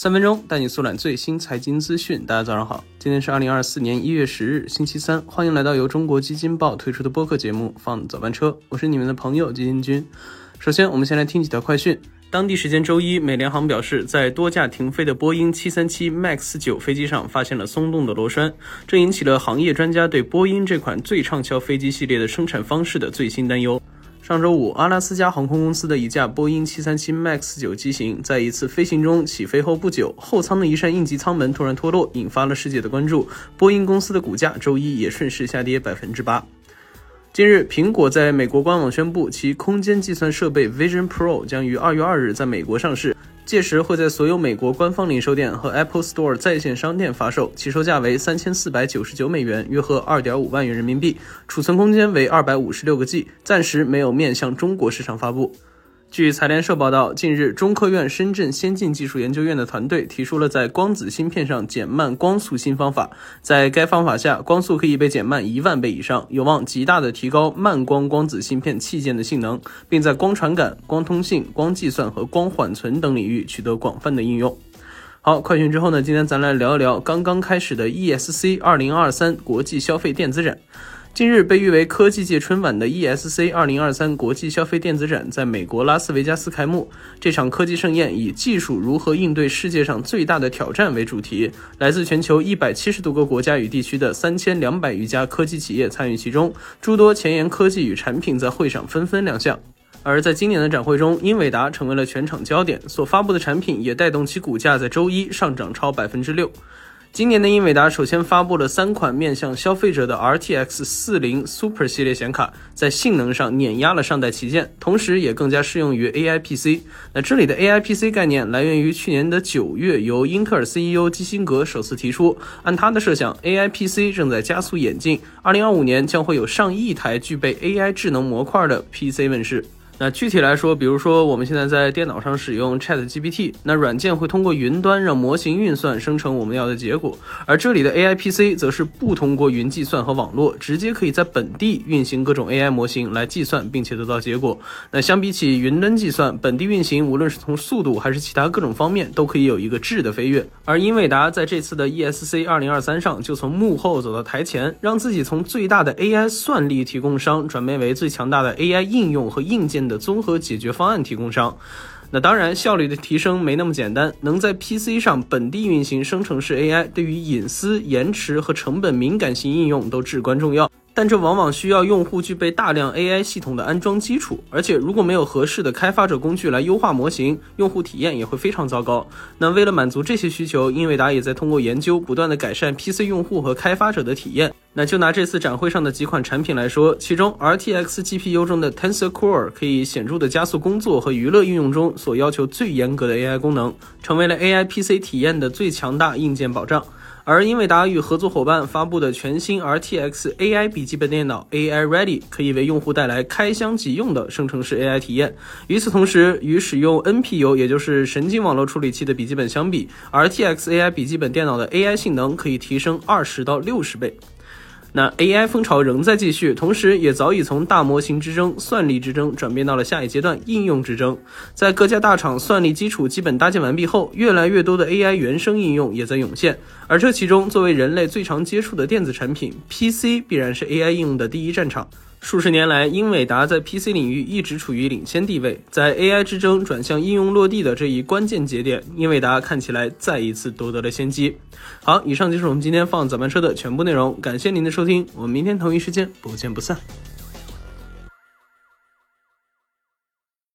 三分钟带你速览最新财经资讯。大家早上好，今天是二零二四年一月十日，星期三。欢迎来到由中国基金报推出的播客节目《放早班车》，我是你们的朋友基金君。首先，我们先来听几条快讯。当地时间周一，美联航表示，在多架停飞的波音737 MAX 九飞机上发现了松动的螺栓，这引起了行业专家对波音这款最畅销飞机系列的生产方式的最新担忧。上周五，阿拉斯加航空公司的一架波音737 MAX 九机型在一次飞行中起飞后不久，后舱的一扇应急舱门突然脱落，引发了世界的关注。波音公司的股价周一也顺势下跌百分之八。近日，苹果在美国官网宣布，其空间计算设备 Vision Pro 将于二月二日在美国上市。届时会在所有美国官方零售店和 Apple Store 在线商店发售，起售价为三千四百九十九美元，约合二点五万元人民币，储存空间为二百五十六个 G，暂时没有面向中国市场发布。据财联社报道，近日，中科院深圳先进技术研究院的团队提出了在光子芯片上减慢光速新方法。在该方法下，光速可以被减慢一万倍以上，有望极大的提高慢光光子芯片器件的性能，并在光传感、光通信、光计算和光缓存等领域取得广泛的应用。好，快讯之后呢？今天咱来聊一聊刚刚开始的 ESC 二零二三国际消费电子展。近日，被誉为科技界春晚的 ESC 二零二三国际消费电子展在美国拉斯维加斯开幕。这场科技盛宴以“技术如何应对世界上最大的挑战”为主题，来自全球一百七十多个国家与地区的三千两百余家科技企业参与其中，诸多前沿科技与产品在会上纷纷亮相。而在今年的展会中，英伟达成为了全场焦点，所发布的产品也带动其股价在周一上涨超百分之六。今年的英伟达首先发布了三款面向消费者的 RTX 40 Super 系列显卡，在性能上碾压了上代旗舰，同时也更加适用于 AI PC。那这里的 AI PC 概念来源于去年的九月，由英特尔 CEO 基辛格首次提出。按他的设想，AI PC 正在加速演进，2025年将会有上亿台具备 AI 智能模块的 PC 问世。那具体来说，比如说我们现在在电脑上使用 Chat GPT，那软件会通过云端让模型运算生成我们要的结果，而这里的 AI PC 则是不通过云计算和网络，直接可以在本地运行各种 AI 模型来计算并且得到结果。那相比起云端计算，本地运行无论是从速度还是其他各种方面都可以有一个质的飞跃。而英伟达在这次的 ESC 2023上就从幕后走到台前，让自己从最大的 AI 算力提供商转变为最强大的 AI 应用和硬件。的综合解决方案提供商，那当然效率的提升没那么简单，能在 PC 上本地运行生成式 AI，对于隐私、延迟和成本敏感性应用都至关重要。但这往往需要用户具备大量 AI 系统的安装基础，而且如果没有合适的开发者工具来优化模型，用户体验也会非常糟糕。那为了满足这些需求，英伟达也在通过研究，不断的改善 PC 用户和开发者的体验。那就拿这次展会上的几款产品来说，其中 RTX GPU 中的 Tensor Core 可以显著的加速工作和娱乐应用中所要求最严格的 AI 功能，成为了 AI PC 体验的最强大硬件保障。而英伟达与合作伙伴发布的全新 RTX AI 笔记本电脑 AI Ready 可以为用户带来开箱即用的生成式 AI 体验。与此同时，与使用 NPU 也就是神经网络处理器的笔记本相比，RTX AI 笔记本电脑的 AI 性能可以提升二十到六十倍。那 AI 风潮仍在继续，同时也早已从大模型之争、算力之争转变到了下一阶段应用之争。在各家大厂算力基础基本搭建完毕后，越来越多的 AI 原生应用也在涌现。而这其中，作为人类最常接触的电子产品，PC 必然是 AI 应用的第一战场。数十年来，英伟达在 PC 领域一直处于领先地位。在 AI 之争转向应用落地的这一关键节点，英伟达看起来再一次夺得了先机。好，以上就是我们今天放早班车的全部内容，感谢您的收听，我们明天同一时间不见不散。